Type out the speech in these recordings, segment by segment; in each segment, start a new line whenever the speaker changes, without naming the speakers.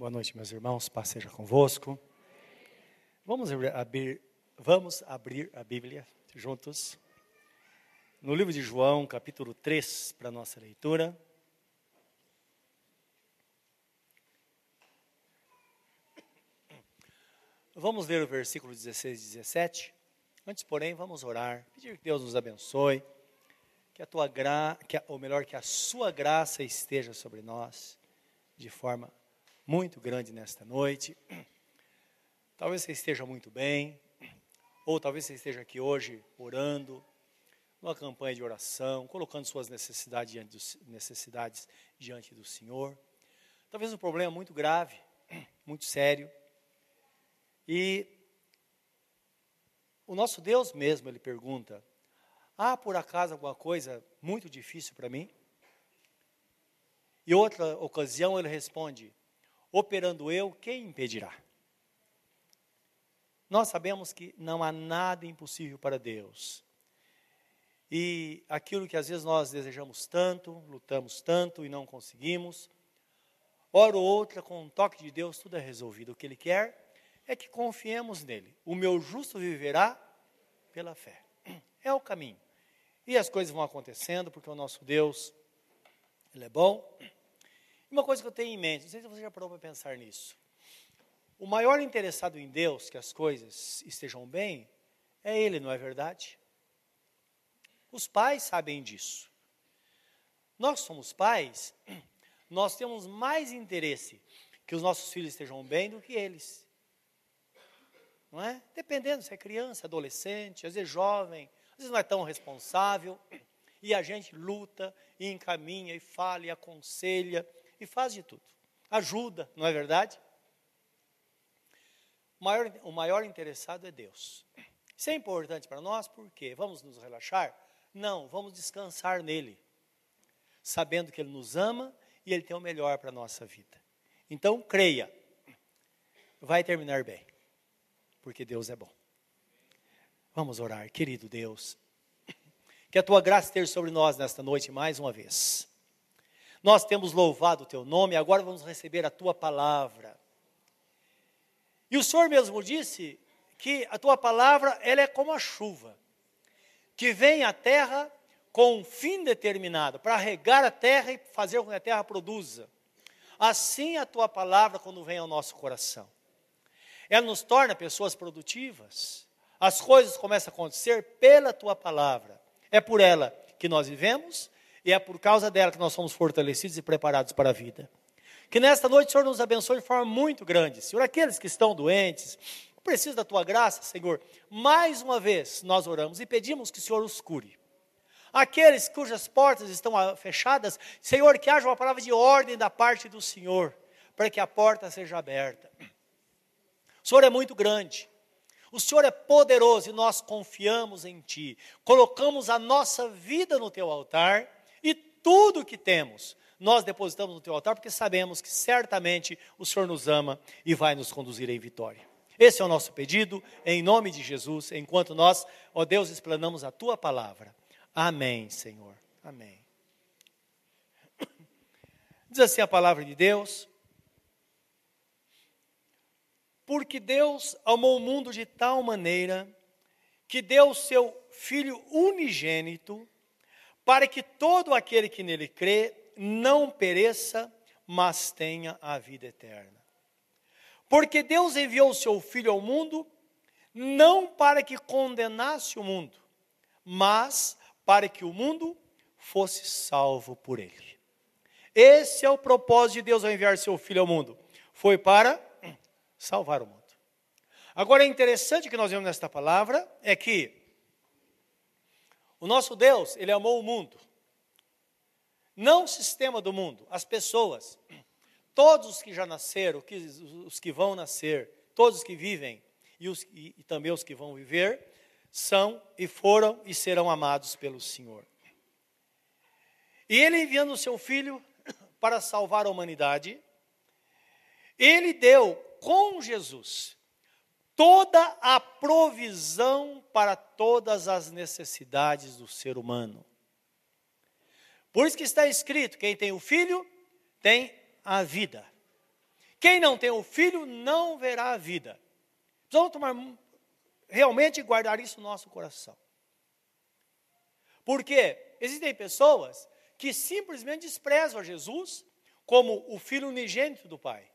Boa noite, meus irmãos. Paz seja convosco. Vamos abrir, vamos abrir a Bíblia juntos. No livro de João, capítulo 3, para a nossa leitura. Vamos ler o versículo 16 e 17. Antes, porém, vamos orar, pedir que Deus nos abençoe, que a tua graça, ou melhor, que a sua graça esteja sobre nós de forma muito grande nesta noite. Talvez você esteja muito bem, ou talvez você esteja aqui hoje orando, numa campanha de oração, colocando suas necessidades diante do, necessidades diante do Senhor. Talvez um problema muito grave, muito sério. E o nosso Deus mesmo, ele pergunta: há por acaso alguma coisa muito difícil para mim? E outra ocasião ele responde: operando eu, quem impedirá? Nós sabemos que não há nada impossível para Deus. E aquilo que às vezes nós desejamos tanto, lutamos tanto e não conseguimos, hora ou outra, com um toque de Deus, tudo é resolvido. O que Ele quer é que confiemos nele. O meu justo viverá pela fé. É o caminho. E as coisas vão acontecendo, porque o nosso Deus, Ele é bom, uma coisa que eu tenho em mente, não sei se você já parou para pensar nisso. O maior interessado em Deus, que as coisas estejam bem, é Ele, não é verdade? Os pais sabem disso. Nós somos pais, nós temos mais interesse que os nossos filhos estejam bem do que eles. Não é? Dependendo se é criança, adolescente, às vezes jovem, às vezes não é tão responsável, e a gente luta e encaminha e fala e aconselha e faz de tudo. Ajuda, não é verdade? O maior, o maior interessado é Deus. Isso é importante para nós porque vamos nos relaxar? Não, vamos descansar nele, sabendo que Ele nos ama e Ele tem o melhor para a nossa vida. Então, creia, vai terminar bem, porque Deus é bom. Vamos orar, querido Deus, que a tua graça esteja sobre nós nesta noite mais uma vez. Nós temos louvado o teu nome, agora vamos receber a tua palavra. E o Senhor mesmo disse que a tua palavra ela é como a chuva, que vem à terra com um fim determinado, para regar a terra e fazer com que a terra produza. Assim a tua palavra quando vem ao nosso coração. Ela nos torna pessoas produtivas. As coisas começam a acontecer pela tua palavra. É por ela que nós vivemos e é por causa dela que nós somos fortalecidos e preparados para a vida. Que nesta noite o Senhor nos abençoe de forma muito grande. Senhor, aqueles que estão doentes, precisam da tua graça, Senhor. Mais uma vez nós oramos e pedimos que o Senhor os cure. Aqueles cujas portas estão fechadas, Senhor, que haja uma palavra de ordem da parte do Senhor, para que a porta seja aberta. O Senhor é muito grande. O Senhor é poderoso e nós confiamos em Ti. Colocamos a nossa vida no Teu altar tudo que temos, nós depositamos no teu altar, porque sabemos que certamente o Senhor nos ama e vai nos conduzir em vitória. Esse é o nosso pedido, em nome de Jesus, enquanto nós, ó Deus, explanamos a tua palavra. Amém, Senhor. Amém. Diz assim a palavra de Deus. Porque Deus amou o mundo de tal maneira que deu o seu Filho unigênito para que todo aquele que nele crê não pereça, mas tenha a vida eterna. Porque Deus enviou o seu Filho ao mundo, não para que condenasse o mundo, mas para que o mundo fosse salvo por ele. Esse é o propósito de Deus ao enviar seu Filho ao mundo. Foi para salvar o mundo. Agora é interessante que nós vemos nesta palavra é que o nosso Deus, ele amou o mundo. Não o sistema do mundo, as pessoas. Todos os que já nasceram, os que vão nascer, todos os que vivem e, os, e, e também os que vão viver, são e foram e serão amados pelo Senhor. E ele enviando o seu filho para salvar a humanidade, ele deu com Jesus toda a provisão para todas as necessidades do ser humano. Por isso que está escrito: quem tem o filho tem a vida. Quem não tem o filho não verá a vida. Precisamos tomar realmente guardar isso no nosso coração. Porque existem pessoas que simplesmente desprezam a Jesus como o filho unigênito do Pai,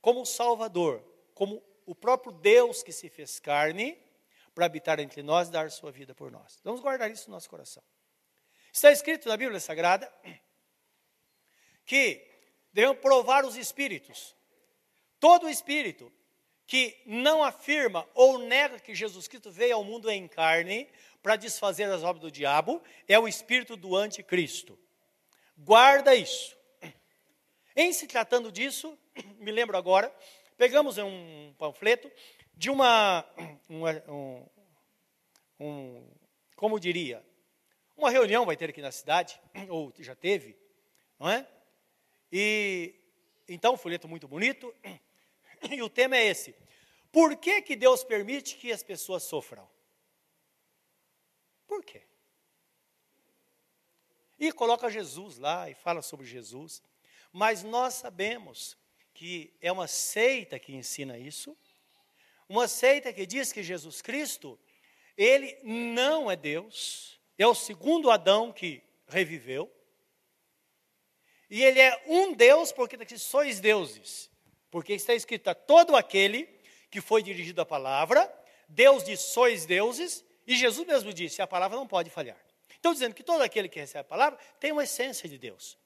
como o Salvador, como o próprio Deus que se fez carne para habitar entre nós e dar sua vida por nós. Vamos guardar isso no nosso coração. Está escrito na Bíblia Sagrada que devemos provar os espíritos. Todo espírito que não afirma ou nega que Jesus Cristo veio ao mundo em carne para desfazer as obras do diabo é o espírito do anticristo. Guarda isso. Em se tratando disso, me lembro agora, pegamos um panfleto de uma, um, um, como diria, uma reunião vai ter aqui na cidade, ou já teve, não é? E então, um folheto muito bonito, e o tema é esse: Por que, que Deus permite que as pessoas sofram? Por quê? E coloca Jesus lá e fala sobre Jesus. Mas nós sabemos que é uma seita que ensina isso, uma seita que diz que Jesus Cristo, ele não é Deus, é o segundo Adão que reviveu, e ele é um Deus porque daqui sois deuses, porque está escrito a todo aquele que foi dirigido à palavra, Deus diz sois deuses, e Jesus mesmo disse, a palavra não pode falhar. Estou dizendo que todo aquele que recebe a palavra tem uma essência de Deus.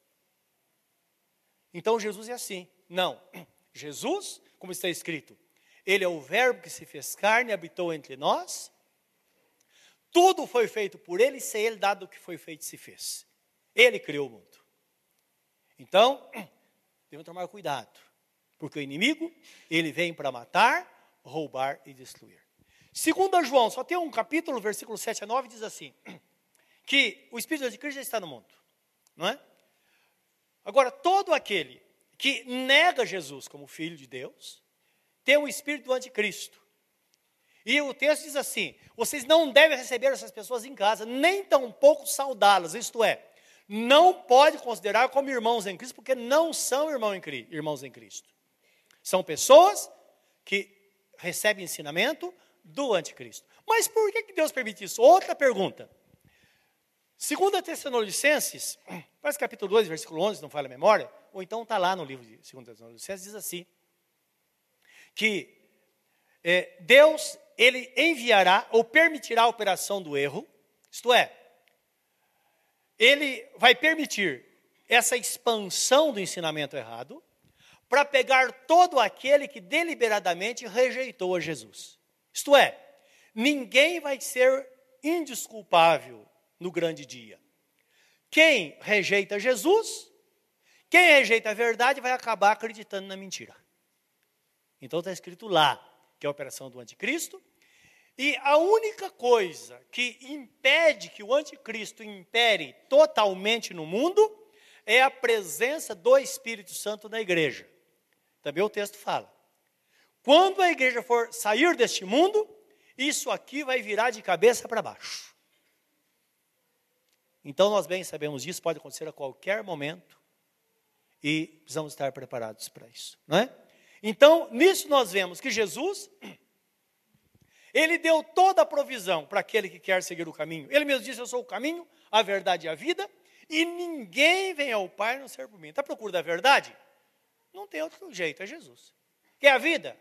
Então Jesus é assim. Não. Jesus, como está escrito, ele é o Verbo que se fez carne e habitou entre nós. Tudo foi feito por ele, sem ele dado o que foi feito se fez. Ele criou o mundo. Então, devemos tomar cuidado, porque o inimigo, ele vem para matar, roubar e destruir. Segundo João, só tem um capítulo, versículo 7 a 9, diz assim: que o Espírito de Cristo já está no mundo, não é? Agora, todo aquele que nega Jesus como Filho de Deus, tem o espírito do anticristo. E o texto diz assim: vocês não devem receber essas pessoas em casa, nem tampouco saudá-las, isto é, não pode considerar como irmãos em Cristo, porque não são irmãos em Cristo. São pessoas que recebem ensinamento do anticristo. Mas por que Deus permite isso? Outra pergunta. Segunda Tessalonicenses, parece capítulo 2, versículo 11, não falha a memória, ou então está lá no livro de Segunda Tessalonicenses, diz assim, que é, Deus, ele enviará ou permitirá a operação do erro, isto é, ele vai permitir essa expansão do ensinamento errado, para pegar todo aquele que deliberadamente rejeitou a Jesus. Isto é, ninguém vai ser indisculpável no grande dia. Quem rejeita Jesus, quem rejeita a verdade, vai acabar acreditando na mentira. Então está escrito lá que é a operação do anticristo. E a única coisa que impede que o anticristo impere totalmente no mundo é a presença do Espírito Santo na igreja. Também o texto fala. Quando a igreja for sair deste mundo, isso aqui vai virar de cabeça para baixo. Então nós bem sabemos disso, pode acontecer a qualquer momento e precisamos estar preparados para isso, não é? Então, nisso nós vemos que Jesus ele deu toda a provisão para aquele que quer seguir o caminho. Ele mesmo disse: Eu sou o caminho, a verdade e a vida, e ninguém vem ao Pai não ser por mim. Está à procura da verdade? Não tem outro jeito, é Jesus. Quer a vida?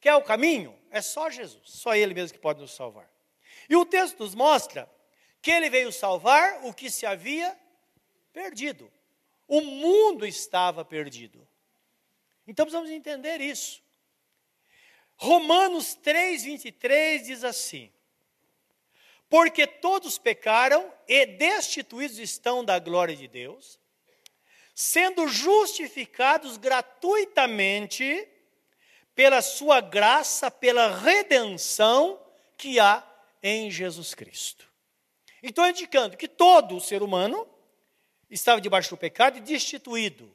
Quer o caminho? É só Jesus, só Ele mesmo que pode nos salvar. E o texto nos mostra que ele veio salvar o que se havia perdido. O mundo estava perdido. Então precisamos entender isso. Romanos 3:23 diz assim: Porque todos pecaram e destituídos estão da glória de Deus, sendo justificados gratuitamente pela sua graça, pela redenção que há em Jesus Cristo. Então, indicando que todo ser humano estava debaixo do pecado e destituído,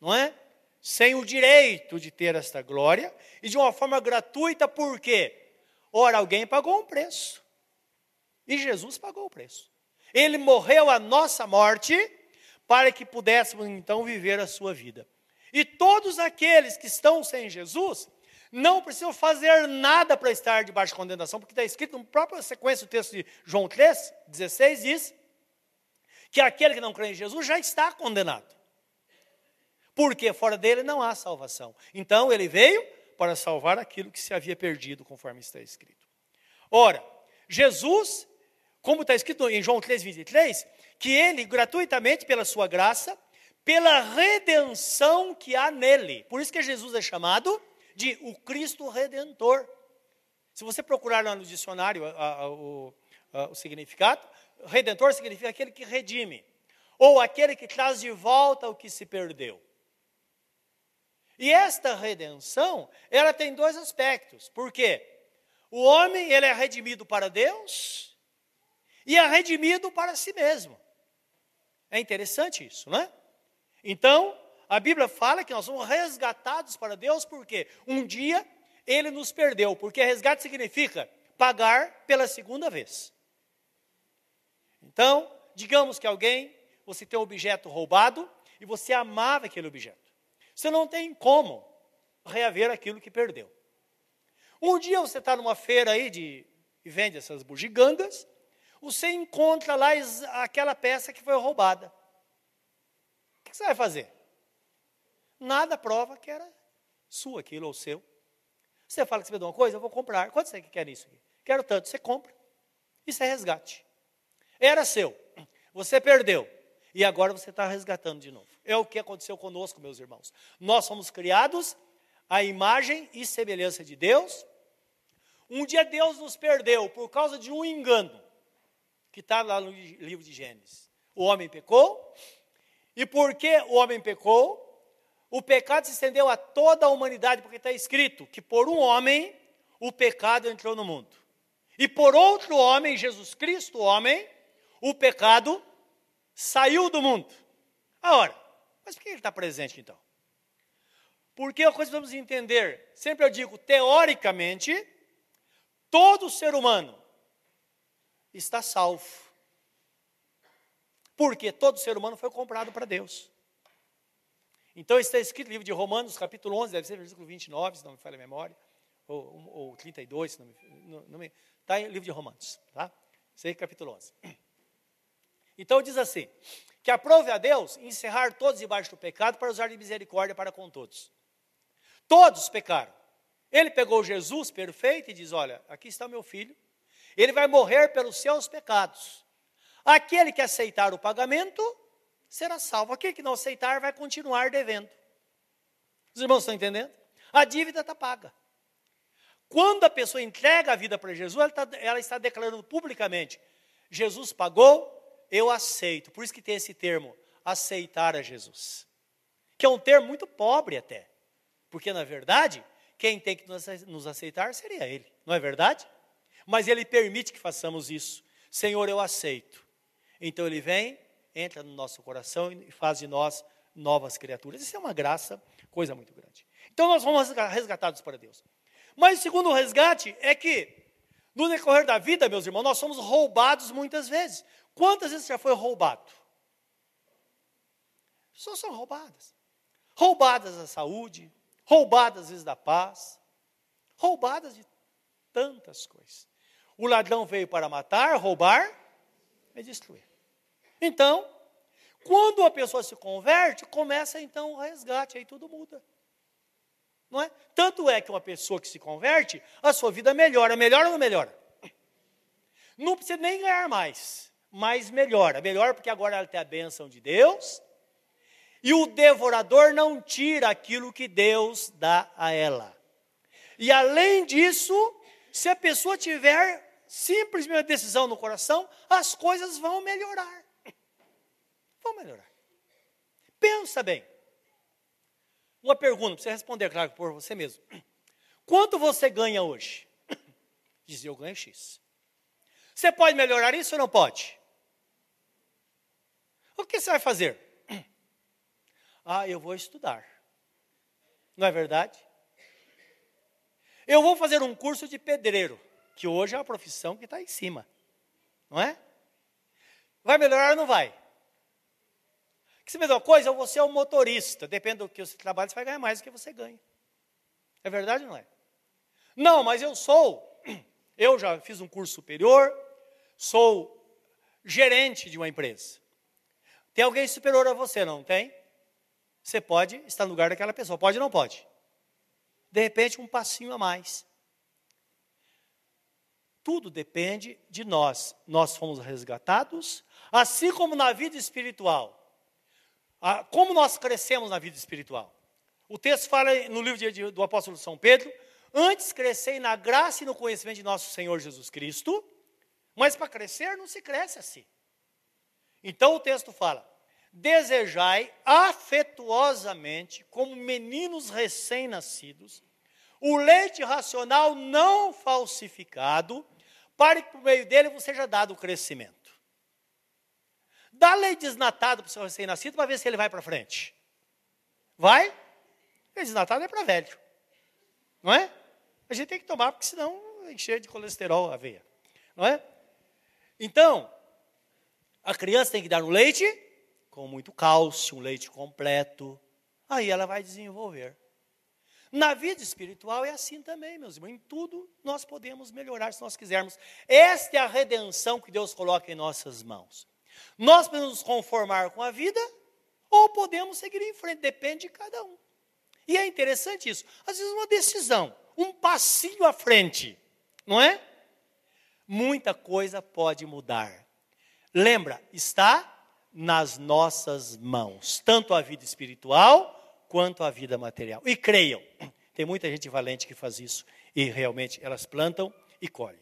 não é? Sem o direito de ter esta glória e de uma forma gratuita, por quê? Ora, alguém pagou um preço. E Jesus pagou o preço. Ele morreu a nossa morte para que pudéssemos então viver a sua vida. E todos aqueles que estão sem Jesus não precisam fazer nada para estar debaixo de condenação, porque está escrito na própria sequência do texto de João 3, 16, diz que aquele que não crê em Jesus já está condenado. Porque fora dele não há salvação. Então ele veio para salvar aquilo que se havia perdido, conforme está escrito. Ora, Jesus, como está escrito em João 3, 23, que ele, gratuitamente, pela sua graça, pela redenção que há nele. Por isso que Jesus é chamado de o Cristo Redentor. Se você procurar lá no dicionário a, a, a, o significado, redentor significa aquele que redime, ou aquele que traz de volta o que se perdeu. E esta redenção, ela tem dois aspectos. Por quê? O homem, ele é redimido para Deus e é redimido para si mesmo. É interessante isso, não é? Então, a Bíblia fala que nós somos resgatados para Deus porque um dia ele nos perdeu, porque resgate significa pagar pela segunda vez. Então, digamos que alguém, você tem um objeto roubado e você amava aquele objeto. Você não tem como reaver aquilo que perdeu. Um dia você está numa feira aí de e vende essas bugigangas, você encontra lá aquela peça que foi roubada. O que você vai fazer? nada prova que era sua aquilo ou seu. Você fala que você me uma coisa, eu vou comprar. Quanto você quer isso aqui? Quero tanto, você compra. Isso é resgate. Era seu, você perdeu, e agora você está resgatando de novo. É o que aconteceu conosco, meus irmãos. Nós somos criados à imagem e semelhança de Deus. Um dia Deus nos perdeu por causa de um engano, que está lá no livro de Gênesis. O homem pecou, e porque o homem pecou, o pecado se estendeu a toda a humanidade, porque está escrito que por um homem o pecado entrou no mundo. E por outro homem, Jesus Cristo, homem, o pecado saiu do mundo. Ora, mas por que ele está presente então? Porque a coisa que vamos entender, sempre eu digo, teoricamente, todo ser humano está salvo. Porque todo ser humano foi comprado para Deus. Então está escrito no livro de Romanos, capítulo 11, deve ser versículo 29, se não me falha a memória, ou, ou 32, se não me, está em livro de Romanos, tá? Aí, capítulo 11. Então diz assim, que aprove a Deus encerrar todos debaixo do pecado para usar de misericórdia para com todos. Todos pecaram. Ele pegou Jesus perfeito e diz, olha, aqui está meu filho, ele vai morrer pelos seus pecados. Aquele que aceitar o pagamento, será salvo. Aquele que não aceitar vai continuar devendo. Os irmãos estão entendendo? A dívida está paga. Quando a pessoa entrega a vida para Jesus, ela, tá, ela está declarando publicamente: Jesus pagou, eu aceito. Por isso que tem esse termo, aceitar a Jesus. Que é um termo muito pobre até. Porque, na verdade, quem tem que nos aceitar seria Ele, não é verdade? Mas Ele permite que façamos isso. Senhor, eu aceito. Então Ele vem, entra no nosso coração e faz de nós novas criaturas. Isso é uma graça, coisa muito grande. Então nós fomos resgatados para Deus. Mas o segundo resgate é que, no decorrer da vida, meus irmãos, nós somos roubados muitas vezes. Quantas vezes já foi roubado? Pessoas são roubadas. Roubadas da saúde, roubadas às vezes da paz, roubadas de tantas coisas. O ladrão veio para matar, roubar e destruir. Então, quando a pessoa se converte, começa então o resgate, aí tudo muda. Não é? Tanto é que uma pessoa que se converte, a sua vida melhora. Melhora ou não melhora? Não precisa nem ganhar mais, mas melhora. Melhora porque agora ela tem a bênção de Deus, e o devorador não tira aquilo que Deus dá a ela. E além disso, se a pessoa tiver simplesmente a decisão no coração, as coisas vão melhorar. Vão melhorar. Pensa bem. Uma pergunta, para você responder, claro, por você mesmo. Quanto você ganha hoje? Diz, eu ganho X. Você pode melhorar isso ou não pode? O que você vai fazer? Ah, eu vou estudar. Não é verdade? Eu vou fazer um curso de pedreiro, que hoje é a profissão que está em cima. Não é? Vai melhorar ou não vai? Que você fez uma coisa, você é um motorista. Depende do que você trabalha, você vai ganhar mais do que você ganha. É verdade ou não é? Não, mas eu sou. Eu já fiz um curso superior, sou gerente de uma empresa. Tem alguém superior a você, não tem? Você pode estar no lugar daquela pessoa. Pode ou não pode? De repente, um passinho a mais. Tudo depende de nós. Nós fomos resgatados, assim como na vida espiritual. Como nós crescemos na vida espiritual? O texto fala no livro do apóstolo São Pedro: Antes crescei na graça e no conhecimento de nosso Senhor Jesus Cristo, mas para crescer não se cresce assim. Então o texto fala: Desejai afetuosamente, como meninos recém-nascidos, o leite racional não falsificado, para que por meio dele você seja dado o crescimento. Dá leite desnatado para o seu recém-nascido para ver se ele vai para frente. Vai? Leite desnatado é para velho. Não é? A gente tem que tomar, porque senão encher de colesterol a veia. Não é? Então, a criança tem que dar um leite com muito cálcio, um leite completo. Aí ela vai desenvolver. Na vida espiritual é assim também, meus irmãos. Em tudo nós podemos melhorar se nós quisermos. Esta é a redenção que Deus coloca em nossas mãos. Nós podemos nos conformar com a vida ou podemos seguir em frente, depende de cada um. E é interessante isso. Às vezes uma decisão, um passinho à frente, não é? Muita coisa pode mudar. Lembra, está nas nossas mãos, tanto a vida espiritual quanto a vida material. E creiam, tem muita gente valente que faz isso e realmente elas plantam e colhem.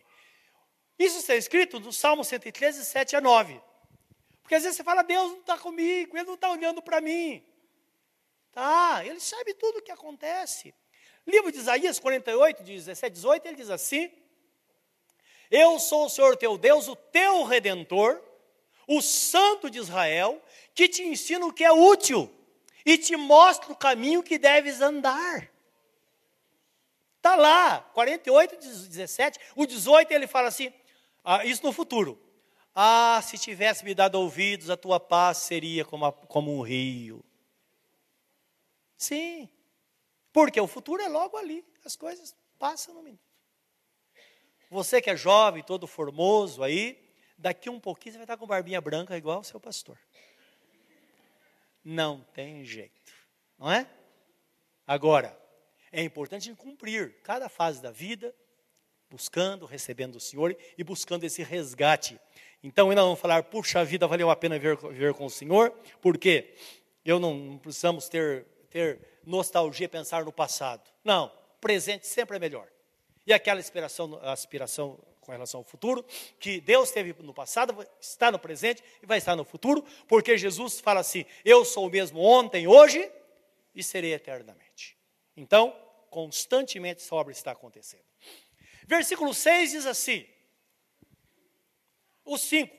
Isso está escrito no Salmo 113, 7 a 9. Porque às vezes você fala, Deus não está comigo, Ele não está olhando para mim. Tá, Ele sabe tudo o que acontece. Livro de Isaías 48, 17, 18, ele diz assim: Eu sou o Senhor teu Deus, o teu redentor, o Santo de Israel, que te ensina o que é útil e te mostra o caminho que deves andar. Está lá, 48, 17. O 18 ele fala assim: ah, isso no futuro. Ah, se tivesse me dado ouvidos, a tua paz seria como, a, como um rio. Sim, porque o futuro é logo ali, as coisas passam no minuto. Você que é jovem, todo formoso aí, daqui um pouquinho você vai estar com barbinha branca igual o seu pastor. Não tem jeito, não é? Agora, é importante cumprir cada fase da vida, buscando, recebendo o Senhor e buscando esse resgate. Então, ainda vamos falar, puxa, vida valeu a pena viver, viver com o Senhor, porque eu não, não precisamos ter, ter nostalgia, pensar no passado. Não, presente sempre é melhor. E aquela aspiração, aspiração com relação ao futuro, que Deus teve no passado, está no presente e vai estar no futuro, porque Jesus fala assim: Eu sou o mesmo ontem, hoje e serei eternamente. Então, constantemente essa obra está acontecendo. Versículo 6 diz assim: O 5: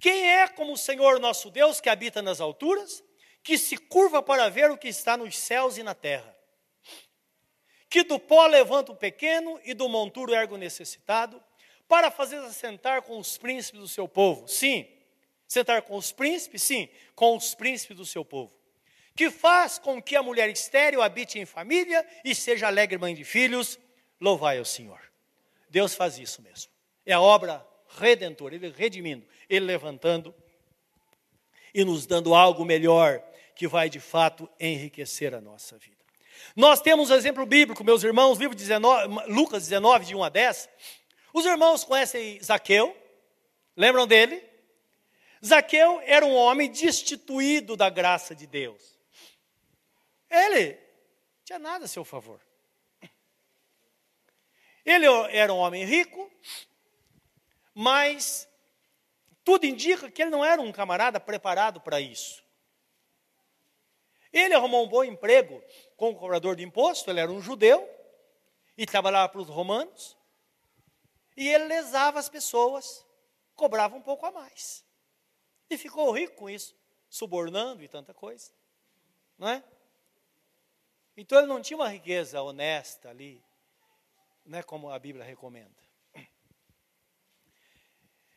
Quem é como o Senhor nosso Deus que habita nas alturas, que se curva para ver o que está nos céus e na terra? que do pó levanta o pequeno e do monturo ergue o necessitado, para fazer assentar com os príncipes do seu povo. Sim, sentar com os príncipes, sim, com os príncipes do seu povo. Que faz com que a mulher estéril habite em família e seja alegre mãe de filhos, louvai ao Senhor. Deus faz isso mesmo. É a obra redentora, Ele redimindo, Ele levantando e nos dando algo melhor que vai de fato enriquecer a nossa vida. Nós temos um exemplo bíblico, meus irmãos, livro 19, Lucas 19, de 1 a 10, os irmãos conhecem Zaqueu? Lembram dele? Zaqueu era um homem destituído da graça de Deus. Ele tinha nada a seu favor. Ele era um homem rico, mas tudo indica que ele não era um camarada preparado para isso. Ele arrumou um bom emprego como cobrador de imposto, ele era um judeu e trabalhava para os romanos. E ele lesava as pessoas, cobrava um pouco a mais. E ficou rico com isso, subornando e tanta coisa. Não é? Então ele não tinha uma riqueza honesta ali, né, como a Bíblia recomenda.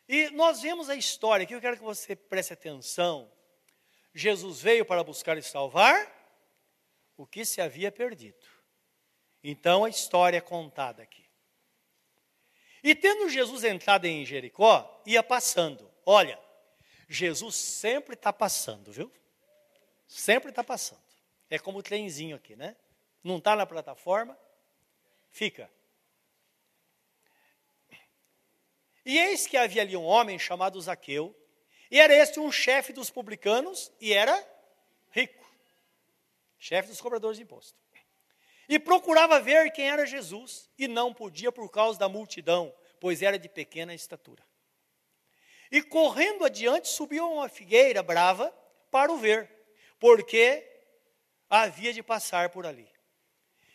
E nós vemos a história, aqui eu quero que você preste atenção. Jesus veio para buscar e salvar o que se havia perdido. Então a história é contada aqui. E tendo Jesus entrado em Jericó, ia passando. Olha, Jesus sempre está passando, viu? Sempre está passando. É como o trenzinho aqui, né? Não está na plataforma, fica. E eis que havia ali um homem chamado Zaqueu, e era este um chefe dos publicanos, e era rico, chefe dos cobradores de imposto. E procurava ver quem era Jesus, e não podia por causa da multidão, pois era de pequena estatura. E correndo adiante, subiu uma figueira brava para o ver, porque havia de passar por ali.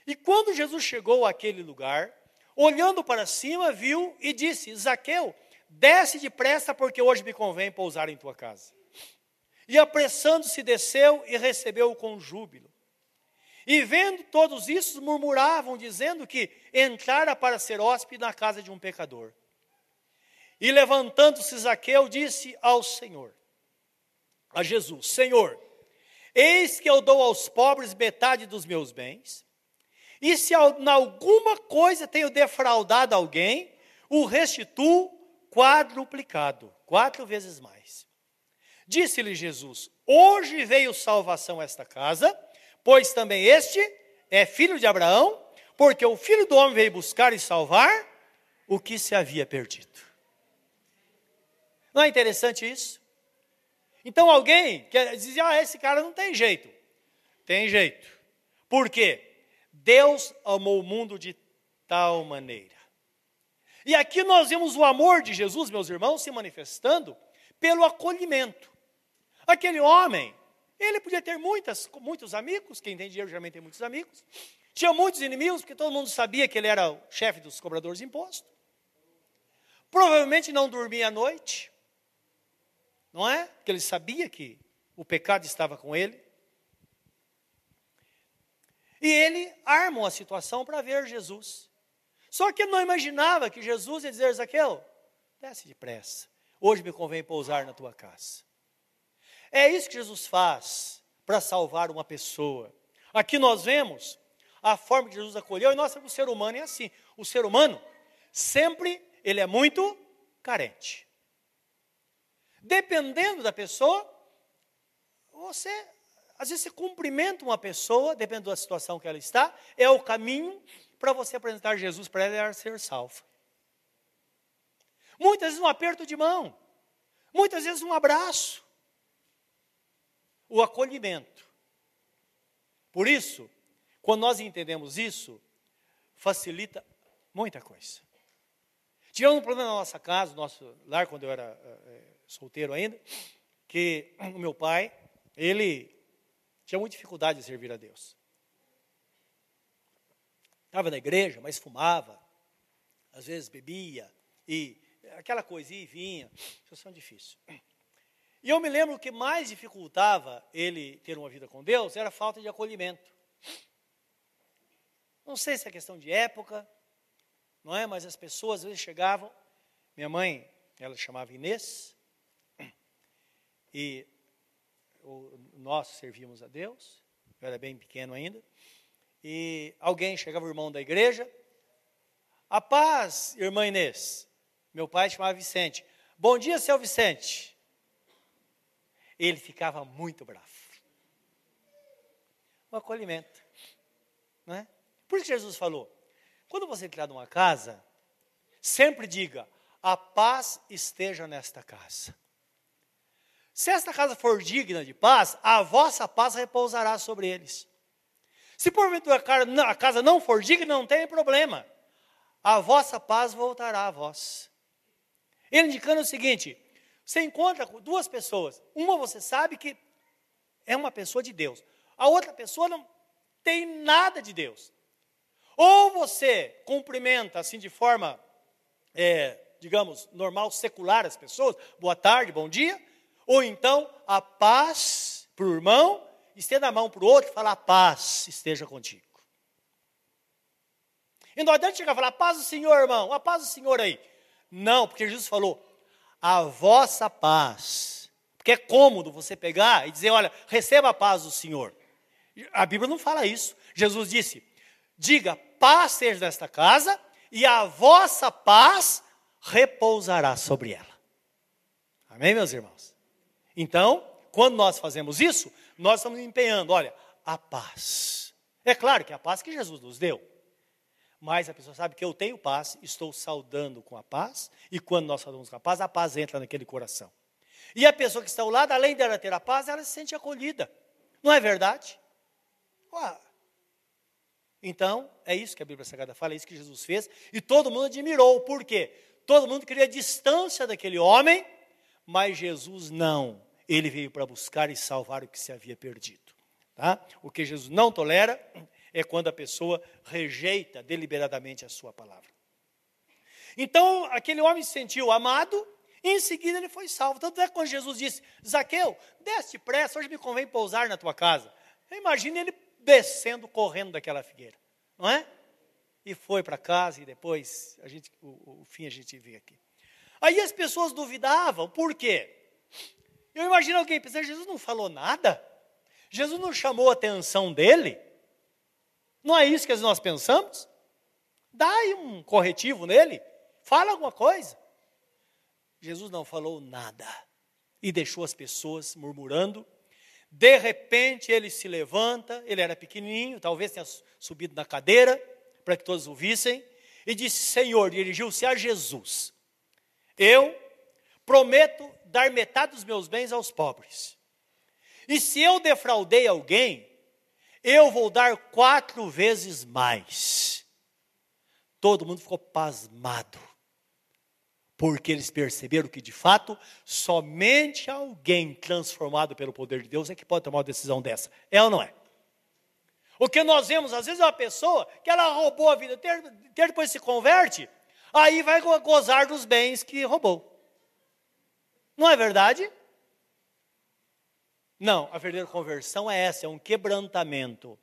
E quando Jesus chegou àquele lugar, olhando para cima, viu e disse: Zaqueu, desce depressa, porque hoje me convém pousar em tua casa. E apressando-se, desceu e recebeu-o com júbilo. E vendo todos isso, murmuravam, dizendo que entrara para ser hóspede na casa de um pecador. E levantando-se Zaqueu, disse ao Senhor, a Jesus: Senhor, eis que eu dou aos pobres metade dos meus bens, e se em alguma coisa tenho defraudado alguém, o restituo quadruplicado, quatro vezes mais. Disse-lhe Jesus: Hoje veio salvação a esta casa Pois também este é filho de Abraão, porque o filho do homem veio buscar e salvar o que se havia perdido. Não é interessante isso? Então alguém que dizia, ah, esse cara não tem jeito. Tem jeito. Por quê? Deus amou o mundo de tal maneira. E aqui nós vemos o amor de Jesus, meus irmãos, se manifestando pelo acolhimento. Aquele homem ele podia ter muitas, muitos amigos, quem tem dinheiro geralmente tem muitos amigos. Tinha muitos inimigos, porque todo mundo sabia que ele era o chefe dos cobradores de imposto. Provavelmente não dormia à noite, não é? Porque ele sabia que o pecado estava com ele. E ele arma uma situação para ver Jesus. Só que ele não imaginava que Jesus ia dizer, Zaqueu, desce depressa, hoje me convém pousar na tua casa. É isso que Jesus faz para salvar uma pessoa. Aqui nós vemos a forma que Jesus acolheu, e nós o ser humano é assim. O ser humano, sempre, ele é muito carente. Dependendo da pessoa, você, às vezes você cumprimenta uma pessoa, dependendo da situação que ela está, é o caminho para você apresentar Jesus para ela ser salva. Muitas vezes um aperto de mão, muitas vezes um abraço, o acolhimento. Por isso, quando nós entendemos isso, facilita muita coisa. Tivemos um problema na nossa casa, no nosso lar, quando eu era é, solteiro ainda, que o meu pai, ele tinha muita dificuldade de servir a Deus. Estava na igreja, mas fumava, às vezes bebia, e aquela coisinha vinha, situação difícil. E eu me lembro que mais dificultava ele ter uma vida com Deus era a falta de acolhimento. Não sei se é questão de época, não é? Mas as pessoas às vezes chegavam. Minha mãe, ela chamava Inês, e nós servíamos a Deus. Eu era bem pequeno ainda. E alguém chegava, o irmão da igreja. A paz, irmã Inês. Meu pai chamava Vicente. Bom dia, seu Vicente ele ficava muito bravo. O acolhimento. Não é? Por isso Jesus falou: quando você entrar numa casa, sempre diga: a paz esteja nesta casa. Se esta casa for digna de paz, a vossa paz repousará sobre eles. Se porventura a casa não for digna, não tem problema. A vossa paz voltará a vós. Ele indicando o seguinte: você encontra com duas pessoas. Uma você sabe que é uma pessoa de Deus. A outra pessoa não tem nada de Deus. Ou você cumprimenta assim de forma, é, digamos, normal, secular as pessoas, boa tarde, bom dia. Ou então a paz para o irmão, estenda a mão para o outro e fala: a paz esteja contigo. E não adianta chegar e falar: a paz do Senhor, irmão, a paz do Senhor aí. Não, porque Jesus falou: a vossa paz. Porque é cômodo você pegar e dizer, olha, receba a paz do Senhor. A Bíblia não fala isso. Jesus disse: diga, paz seja nesta casa, e a vossa paz repousará sobre ela. Amém, meus irmãos? Então, quando nós fazemos isso, nós estamos empenhando, olha, a paz. É claro que é a paz que Jesus nos deu. Mas a pessoa sabe que eu tenho paz, estou saudando com a paz, e quando nós saudamos com a paz, a paz entra naquele coração. E a pessoa que está ao lado, além dela ter a paz, ela se sente acolhida. Não é verdade? Então, é isso que a Bíblia Sagrada fala, é isso que Jesus fez, e todo mundo admirou. Por quê? Todo mundo queria distância daquele homem, mas Jesus não. Ele veio para buscar e salvar o que se havia perdido. Tá? O que Jesus não tolera é quando a pessoa rejeita deliberadamente a sua palavra. Então, aquele homem se sentiu amado, e em seguida ele foi salvo. Tanto é que quando Jesus disse, Zaqueu, desce depressa, hoje me convém pousar na tua casa. Imagine ele descendo, correndo daquela figueira, não é? E foi para casa e depois, a gente, o, o fim a gente vê aqui. Aí as pessoas duvidavam, por quê? Eu imagino alguém pensando, Jesus não falou nada? Jesus não chamou a atenção dele? Não é isso que nós pensamos? Dá aí um corretivo nele, fala alguma coisa. Jesus não falou nada e deixou as pessoas murmurando. De repente ele se levanta, ele era pequenininho, talvez tenha subido na cadeira para que todos o vissem, e disse: Senhor, dirigiu-se a Jesus: Eu prometo dar metade dos meus bens aos pobres. E se eu defraudei alguém, eu vou dar quatro vezes mais. Todo mundo ficou pasmado porque eles perceberam que, de fato, somente alguém transformado pelo poder de Deus é que pode tomar uma decisão dessa. É ou não é? O que nós vemos, às vezes, é uma pessoa que ela roubou a vida inteira, depois se converte, aí vai gozar dos bens que roubou. Não é verdade? Não, a verdadeira conversão é essa, é um quebrantamento.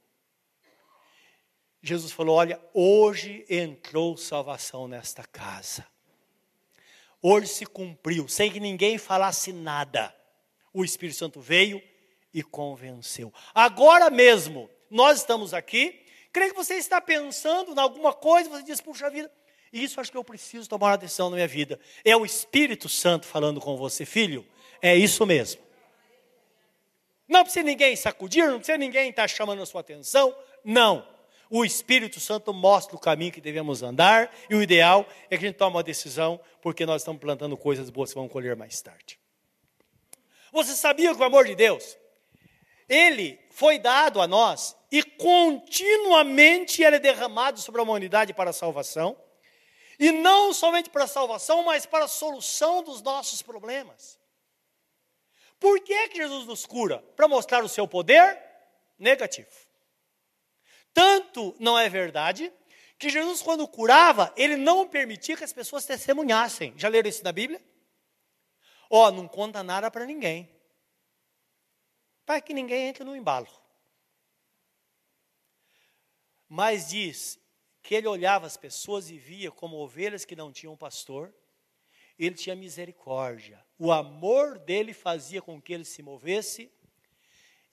Jesus falou: Olha, hoje entrou salvação nesta casa. Hoje se cumpriu, sem que ninguém falasse nada. O Espírito Santo veio e convenceu. Agora mesmo, nós estamos aqui. Creio que você está pensando em alguma coisa, você diz, puxa vida, isso acho que eu preciso tomar uma decisão na minha vida. É o Espírito Santo falando com você, filho. É isso mesmo. Não precisa ninguém sacudir, não precisa ninguém estar chamando a sua atenção. Não o Espírito Santo mostra o caminho que devemos andar, e o ideal é que a gente tome uma decisão, porque nós estamos plantando coisas boas que vamos colher mais tarde. Você sabia que o amor de Deus, ele foi dado a nós e continuamente ele é derramado sobre a humanidade para a salvação, e não somente para a salvação, mas para a solução dos nossos problemas. Por que, que Jesus nos cura? Para mostrar o seu poder? Negativo. Tanto não é verdade que Jesus, quando curava, ele não permitia que as pessoas testemunhassem. Já leram isso na Bíblia? Ó, oh, não conta nada para ninguém. Para que ninguém entre no embalo. Mas diz que ele olhava as pessoas e via como ovelhas que não tinham pastor. Ele tinha misericórdia. O amor dele fazia com que ele se movesse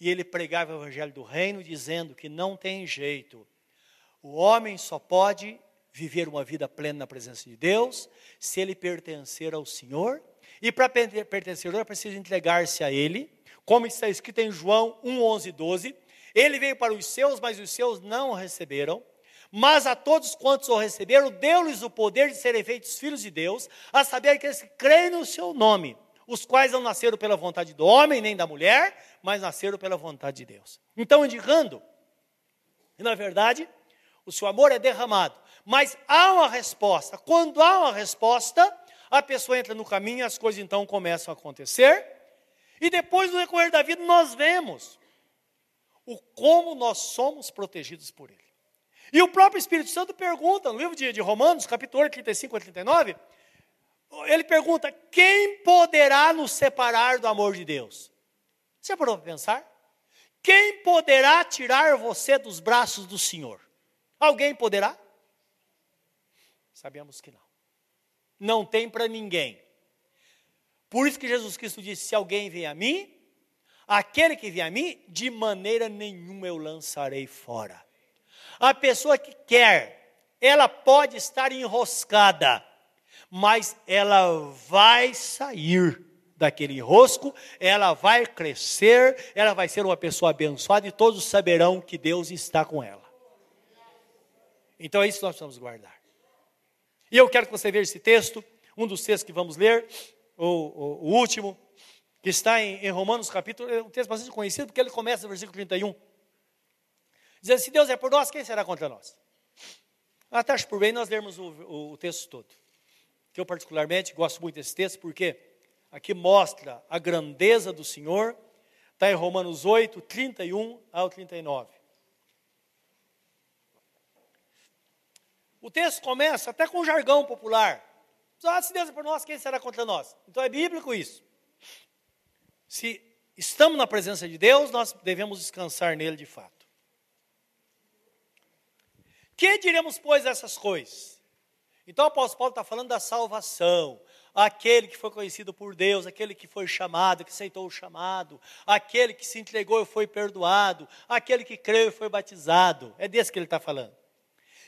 e ele pregava o evangelho do reino, dizendo que não tem jeito. O homem só pode viver uma vida plena na presença de Deus se ele pertencer ao Senhor. E para pertencer ao Senhor, precisa entregar-se a Ele, como está escrito em João 1, 11 12. Ele veio para os seus, mas os seus não o receberam. Mas a todos quantos o receberam, deu-lhes o poder de serem feitos filhos de Deus, a saber que eles creem no seu nome os quais não nasceram pela vontade do homem nem da mulher, mas nasceram pela vontade de Deus. Então, indicando na verdade, o seu amor é derramado, mas há uma resposta. Quando há uma resposta, a pessoa entra no caminho e as coisas então começam a acontecer. E depois, no decorrer da vida, nós vemos o como nós somos protegidos por Ele. E o próprio Espírito Santo pergunta, no livro de, de Romanos, capítulo 8, 35 a 39, ele pergunta: quem poderá nos separar do amor de Deus? Você parou para pensar? Quem poderá tirar você dos braços do Senhor? Alguém poderá? Sabemos que não. Não tem para ninguém. Por isso que Jesus Cristo disse: se alguém vem a mim, aquele que vem a mim, de maneira nenhuma eu lançarei fora. A pessoa que quer, ela pode estar enroscada, mas ela vai sair daquele enrosco, ela vai crescer, ela vai ser uma pessoa abençoada e todos saberão que Deus está com ela. Então é isso que nós precisamos guardar. E eu quero que você veja esse texto, um dos textos que vamos ler, o, o, o último, que está em, em, Romanos capítulo, é um texto bastante conhecido, porque ele começa no versículo 31. Dizendo, se Deus é por nós, quem será contra nós? Até acho por bem nós lermos o, o, o texto todo. Que eu particularmente gosto muito desse texto, porque aqui mostra a grandeza do Senhor. Está em Romanos 8, 31 ao 39. O texto começa até com jargão popular. Ah, se Deus é por nós, quem será contra nós? Então é bíblico isso. Se estamos na presença de Deus, nós devemos descansar nele de fato. Que diremos, pois, essas coisas? Então o apóstolo Paulo está falando da salvação, aquele que foi conhecido por Deus, aquele que foi chamado, que aceitou o chamado, aquele que se entregou e foi perdoado, aquele que creu e foi batizado. É desse que ele está falando.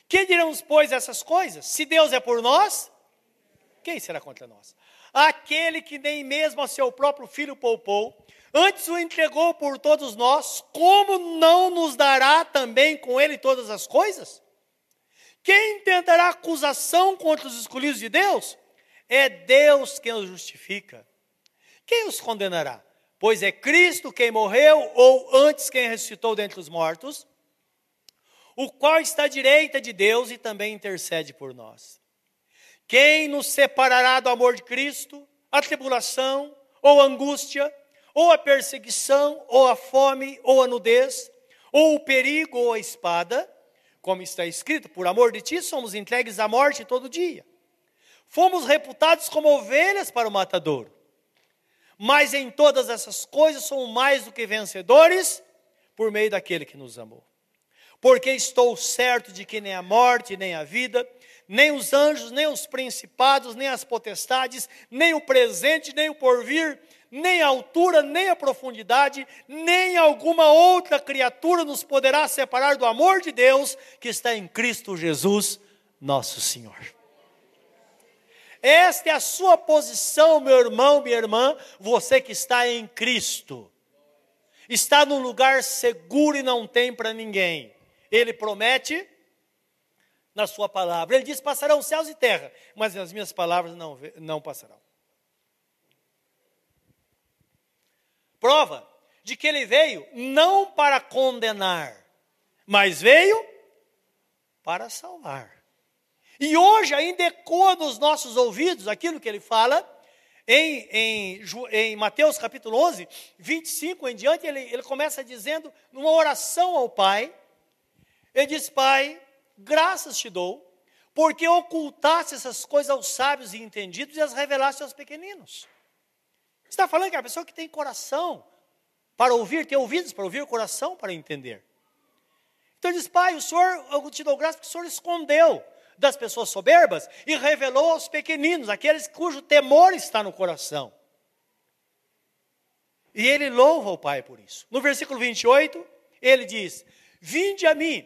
Que diremos, pois, essas coisas? Se Deus é por nós, quem será contra nós? Aquele que nem mesmo a seu próprio filho poupou, antes o entregou por todos nós, como não nos dará também com ele todas as coisas? Quem tentará acusação contra os escolhidos de Deus? É Deus quem os justifica. Quem os condenará? Pois é Cristo quem morreu, ou antes quem ressuscitou dentre os mortos, o qual está à direita de Deus e também intercede por nós. Quem nos separará do amor de Cristo? A tribulação, ou a angústia, ou a perseguição, ou a fome, ou a nudez, ou o perigo, ou a espada? Como está escrito, por amor de ti somos entregues à morte todo dia. Fomos reputados como ovelhas para o matadouro. Mas em todas essas coisas somos mais do que vencedores por meio daquele que nos amou. Porque estou certo de que nem a morte, nem a vida, nem os anjos, nem os principados, nem as potestades, nem o presente, nem o porvir, nem a altura, nem a profundidade, nem alguma outra criatura nos poderá separar do amor de Deus que está em Cristo Jesus, nosso Senhor. Esta é a sua posição, meu irmão, minha irmã, você que está em Cristo. Está num lugar seguro e não tem para ninguém. Ele promete, na sua palavra. Ele diz: passarão céus e terra, mas as minhas palavras não, não passarão. Prova de que ele veio não para condenar, mas veio para salvar. E hoje ainda ecoa nos nossos ouvidos aquilo que ele fala em, em, em, Mateus capítulo 11, 25 em diante, ele, ele começa dizendo, numa oração ao Pai, ele diz: Pai, graças te dou, porque ocultaste essas coisas aos sábios e entendidos e as revelaste aos pequeninos. Está falando que a pessoa que tem coração para ouvir, tem ouvidos para ouvir, coração para entender. Então ele diz, pai, o Senhor, eu te dou graça porque o Senhor escondeu das pessoas soberbas e revelou aos pequeninos, aqueles cujo temor está no coração. E ele louva o Pai por isso. No versículo 28, ele diz: Vinde a mim,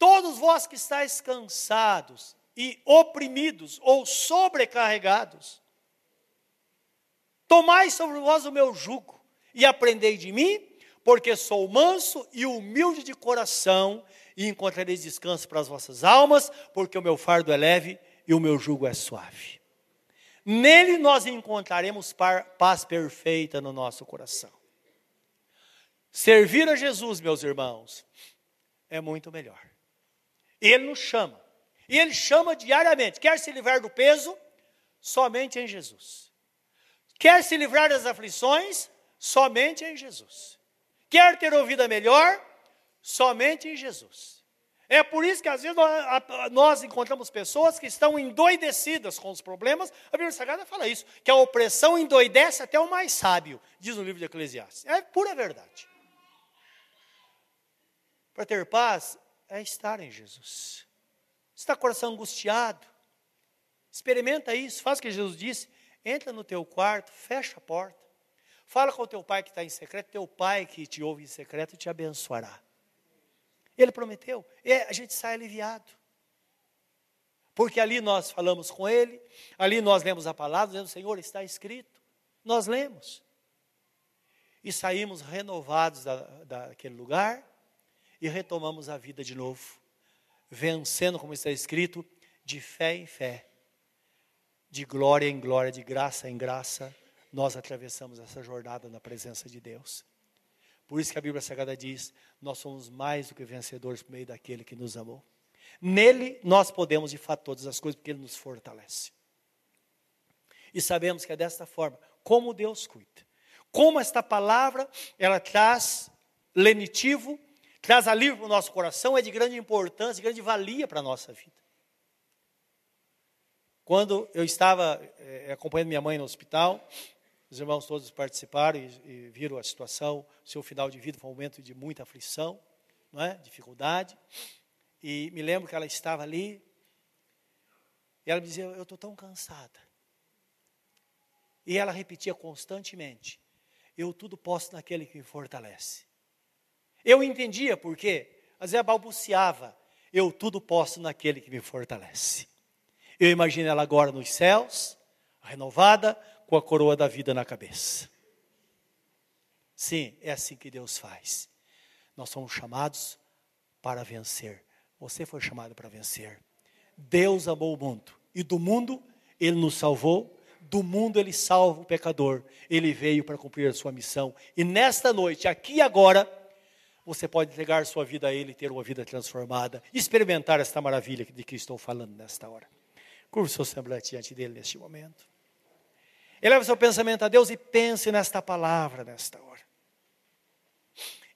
Todos vós que estáis cansados e oprimidos ou sobrecarregados, tomai sobre vós o meu jugo e aprendei de mim, porque sou manso e humilde de coração, e encontrareis descanso para as vossas almas, porque o meu fardo é leve e o meu jugo é suave. Nele nós encontraremos paz perfeita no nosso coração. Servir a Jesus, meus irmãos, é muito melhor. Ele nos chama. E Ele chama diariamente. Quer se livrar do peso? Somente em Jesus. Quer se livrar das aflições? Somente em Jesus. Quer ter uma vida melhor? Somente em Jesus. É por isso que às vezes nós encontramos pessoas que estão endoidecidas com os problemas. A Bíblia Sagrada fala isso, que a opressão endoidece até o mais sábio, diz o livro de Eclesiastes. É pura verdade. Para ter paz, é estar em Jesus. Está coração angustiado? Experimenta isso, faz o que Jesus disse. Entra no teu quarto, fecha a porta. Fala com o teu pai que está em secreto, teu pai que te ouve em secreto te abençoará. Ele prometeu. E a gente sai aliviado. Porque ali nós falamos com ele, ali nós lemos a palavra, dizendo, Senhor, está escrito. Nós lemos. E saímos renovados da, daquele lugar e retomamos a vida de novo. Vencendo, como está escrito, de fé em fé, de glória em glória, de graça em graça, nós atravessamos essa jornada na presença de Deus. Por isso que a Bíblia Sagrada diz: nós somos mais do que vencedores por meio daquele que nos amou. Nele nós podemos de fato todas as coisas, porque ele nos fortalece. E sabemos que é desta forma, como Deus cuida. Como esta palavra, ela traz lenitivo, traz alívio para o nosso coração, é de grande importância, de grande valia para a nossa vida. Quando eu estava é, acompanhando minha mãe no hospital, os irmãos todos participaram e, e, viram a situação, seu final de vida foi um momento de muita aflição, não é? dificuldade. E me lembro que ela estava ali, e ela me dizia, eu estou tão cansada. E ela repetia constantemente, eu tudo posso naquele que me fortalece. Eu entendia porque, às vezes balbuciava, eu tudo posso naquele que me fortalece. Eu imagino ela agora nos céus, renovada, com a coroa da vida na cabeça. Sim, é assim que Deus faz. Nós somos chamados para vencer. Você foi chamado para vencer. Deus amou o mundo e do mundo ele nos salvou. Do mundo ele salva o pecador. Ele veio para cumprir a sua missão. E nesta noite, aqui e agora, você pode entregar sua vida a ele, ter uma vida transformada, experimentar esta maravilha de que estou falando nesta hora. Curva o seu semblante diante dele neste momento. Eleve seu pensamento a Deus e pense nesta palavra nesta hora.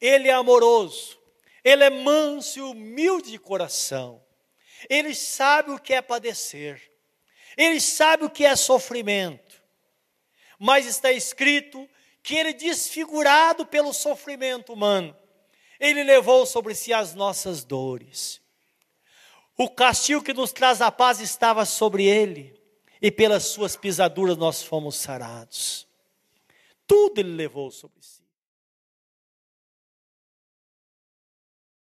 Ele é amoroso, ele é manso e humilde de coração. Ele sabe o que é padecer. Ele sabe o que é sofrimento. Mas está escrito que ele desfigurado pelo sofrimento humano, ele levou sobre si as nossas dores. O castigo que nos traz a paz estava sobre ele, e pelas suas pisaduras nós fomos sarados. Tudo ele levou sobre si.